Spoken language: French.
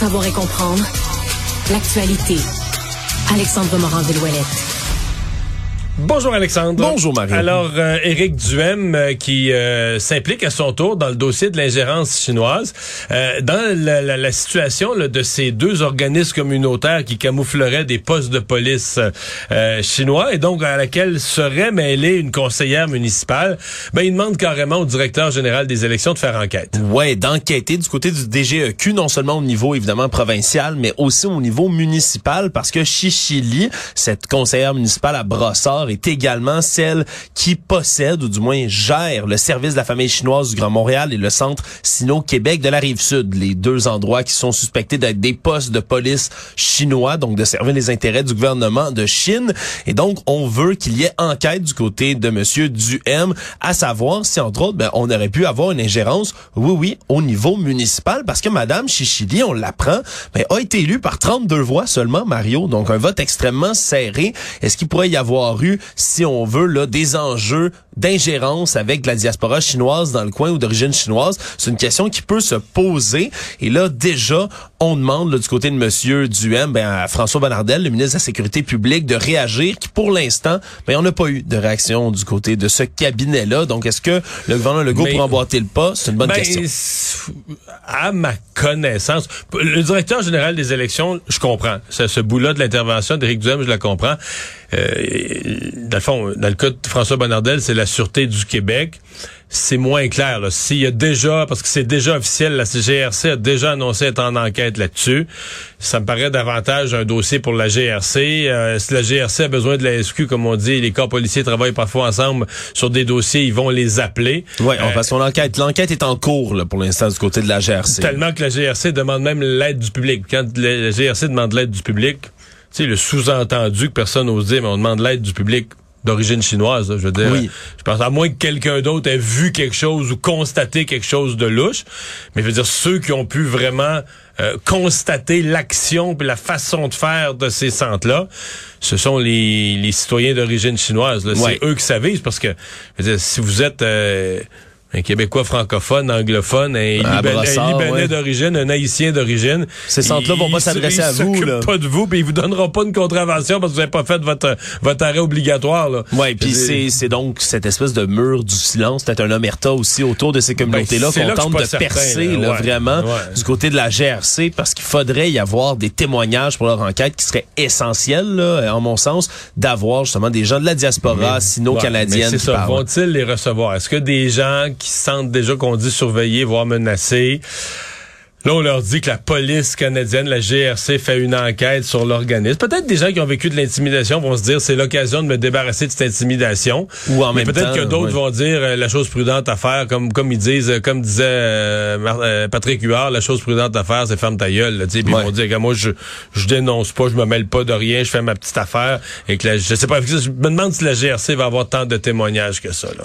savoir et comprendre l'actualité. Alexandre Morand-Villouellette. Bonjour Alexandre. Bonjour Marie. Alors euh, Éric Duhem euh, qui euh, s'implique à son tour dans le dossier de l'ingérence chinoise euh, dans la, la, la situation là, de ces deux organismes communautaires qui camoufleraient des postes de police euh, chinois et donc à laquelle serait mêlée une conseillère municipale. Ben il demande carrément au directeur général des élections de faire enquête. Ouais, d'enquêter du côté du DGEQ non seulement au niveau évidemment provincial mais aussi au niveau municipal parce que Chichili, cette conseillère municipale à Brossard est également celle qui possède ou du moins gère le service de la famille chinoise du Grand Montréal et le centre Sino-Québec de la Rive-Sud, les deux endroits qui sont suspectés d'être des postes de police chinois, donc de servir les intérêts du gouvernement de Chine. Et donc, on veut qu'il y ait enquête du côté de Monsieur Duhem, à savoir si, entre autres, ben, on aurait pu avoir une ingérence, oui, oui, au niveau municipal, parce que Madame Chichili, on l'apprend, ben, a été élue par 32 voix seulement, Mario, donc un vote extrêmement serré. Est-ce qu'il pourrait y avoir eu si on veut, là, des enjeux d'ingérence avec la diaspora chinoise dans le coin ou d'origine chinoise. C'est une question qui peut se poser. Et là, déjà, on demande là, du côté de Monsieur Duhem, ben, à François Bonnardel, le ministre de la Sécurité publique, de réagir, qui pour l'instant, ben, on n'a pas eu de réaction du côté de ce cabinet-là. Donc, est-ce que le gouvernement Legault Mais- pourra emboîter le pas? C'est une bonne Ben, question. À ma connaissance, le directeur général des élections, je comprends. Ce, ce bout-là de l'intervention d'Éric Duhem, je la comprends. Euh, dans le fond, dans le cas de François Bonnardel, c'est la Sûreté du Québec. C'est moins clair. S'il y a déjà, parce que c'est déjà officiel, la GRC a déjà annoncé être en enquête là-dessus. Ça me paraît davantage un dossier pour la GRC. Euh, si la GRC a besoin de la SQ, comme on dit, les corps policiers travaillent parfois ensemble sur des dossiers, ils vont les appeler. On Euh, passe son enquête. L'enquête est en cours, là, pour l'instant, du côté de la GRC. Tellement que la GRC demande même l'aide du public. Quand la la GRC demande l'aide du public, tu sais, le sous-entendu que personne n'ose dire, mais on demande l'aide du public d'origine chinoise, là, je veux dire. Oui. Je pense à moins que quelqu'un d'autre ait vu quelque chose ou constaté quelque chose de louche. Mais je veux dire, ceux qui ont pu vraiment euh, constater l'action et la façon de faire de ces centres-là, ce sont les, les citoyens d'origine chinoise. C'est eux qui s'avisent parce que je veux dire, si vous êtes euh, un Québécois francophone, anglophone, un, Liban- un Libanais ouais. d'origine, un Haïtien d'origine. Ces centres-là vont ils- pas ils- s'adresser à ils vous, là. pas de vous, puis ils vous donneront pas une contravention parce que vous n'avez pas fait votre, votre arrêt obligatoire. Là. Ouais, puis c'est c'est donc cette espèce de mur du silence, peut-être un omerta aussi autour de ces communautés-là Ben, c'est qu'on tente de certain, percer là. Ouais. vraiment Ouais. du côté de la GRC parce qu'il faudrait y avoir des témoignages pour leur enquête qui seraient essentiels là, en mon sens d'avoir justement des gens de la diaspora sino-canadienne c'est ça. Vont-ils les recevoir? Est-ce que des gens qui se sentent déjà qu'on dit surveillés, voire menacés, Là, on leur dit que la police canadienne, la GRC, fait une enquête sur l'organisme. Peut-être des gens qui ont vécu de l'intimidation vont se dire c'est l'occasion de me débarrasser de cette intimidation. Ou en Mais même peut-être que d'autres ouais. vont dire euh, la chose prudente à faire, comme comme ils disent, euh, comme disait euh, euh, Patrick Huard, la chose prudente à faire, c'est ferme ta gueule. Puis ils vont dire que moi je je dénonce pas, je me mêle pas de rien, je fais ma petite affaire et que la- je sais pas, je me demande si la GRC va avoir tant de témoignages que ça là.